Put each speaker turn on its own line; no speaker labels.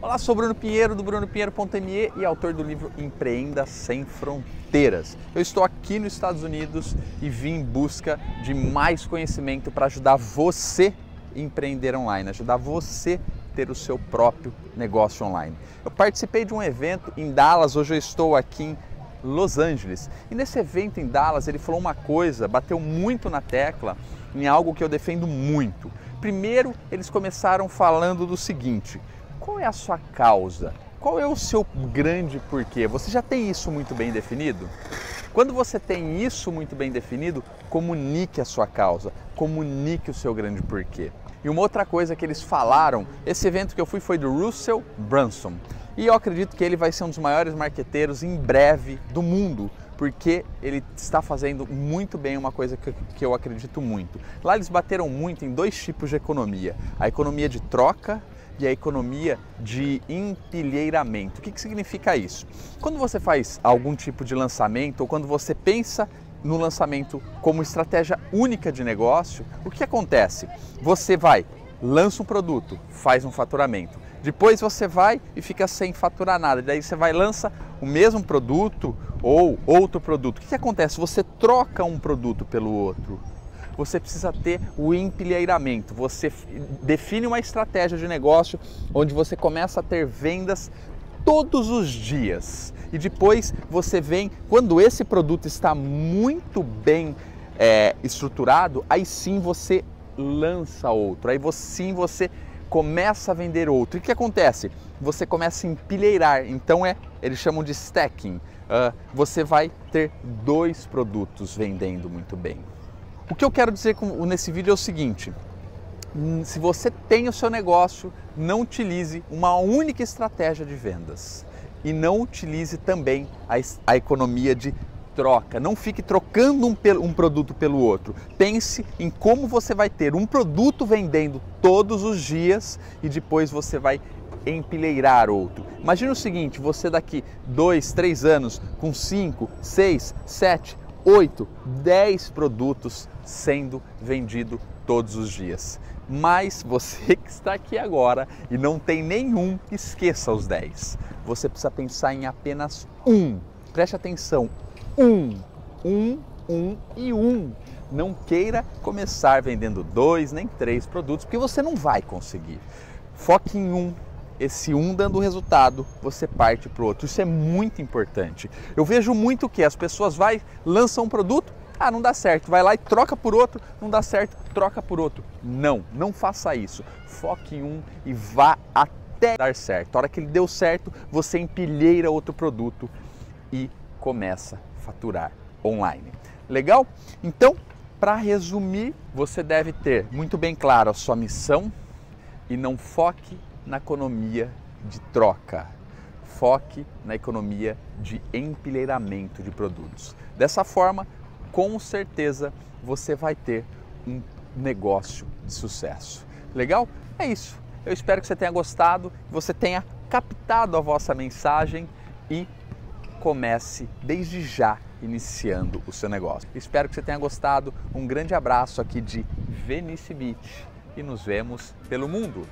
Olá, sou Bruno Pinheiro do brunopinheiro.me e autor do livro Empreenda Sem Fronteiras. Eu estou aqui nos Estados Unidos e vim em busca de mais conhecimento para ajudar você a empreender online, ajudar você a ter o seu próprio negócio online. Eu participei de um evento em Dallas, hoje eu estou aqui em Los Angeles. E nesse evento em Dallas ele falou uma coisa, bateu muito na tecla em algo que eu defendo muito. Primeiro, eles começaram falando do seguinte: qual é a sua causa? Qual é o seu grande porquê? Você já tem isso muito bem definido? Quando você tem isso muito bem definido, comunique a sua causa, comunique o seu grande porquê. E uma outra coisa que eles falaram, esse evento que eu fui foi do Russell Brunson. E eu acredito que ele vai ser um dos maiores marqueteiros em breve do mundo, porque ele está fazendo muito bem uma coisa que, que eu acredito muito. Lá eles bateram muito em dois tipos de economia: a economia de troca e a economia de empilheiramento. O que, que significa isso? Quando você faz algum tipo de lançamento ou quando você pensa no lançamento como estratégia única de negócio, o que acontece? Você vai, lança um produto, faz um faturamento. Depois você vai e fica sem faturar nada. Daí você vai lança o mesmo produto ou outro produto. O que, que acontece? Você troca um produto pelo outro você precisa ter o empilheiramento. Você define uma estratégia de negócio onde você começa a ter vendas todos os dias. E depois você vem, quando esse produto está muito bem é, estruturado, aí sim você lança outro, aí sim você começa a vender outro. E o que acontece? Você começa a empilheirar, então é, eles chamam de stacking. Uh, você vai ter dois produtos vendendo muito bem. O que eu quero dizer nesse vídeo é o seguinte: hum, se você tem o seu negócio, não utilize uma única estratégia de vendas e não utilize também a, a economia de troca. Não fique trocando um, um, produto pelo outro. Pense em como você vai ter um produto vendendo todos os dias e depois você vai empilheirar outro. Imagina o seguinte: você daqui dois, três anos com cinco, seis, sete, 8, 10 produtos sendo vendido todos os dias. Mas você que está aqui agora e não tem nenhum, esqueça os 10. Você precisa pensar em apenas um. Preste atenção, um, um, um e um. Não queira começar vendendo dois nem três produtos, porque você não vai conseguir. Foque em um, esse um dando resultado, você parte para o outro. Isso é muito importante. Eu vejo muito que as pessoas vai, lançam um produto, ah, não dá certo, vai lá e troca por outro, não dá certo, troca por outro. Não, não faça isso. Foque em um e vá até dar certo. A hora que ele deu certo, você empilheira outro produto e começa a faturar online. Legal? Então, para resumir, você deve ter muito bem claro a sua missão e não foque na economia de troca. Foque na economia de empilheiramento de produtos. Dessa forma, com certeza você vai ter um negócio de sucesso. Legal? É isso. Eu espero que você tenha gostado, você tenha captado a vossa mensagem e comece desde já iniciando o seu negócio. Espero que você tenha gostado. Um grande abraço aqui de Venice Beach e nos vemos pelo mundo.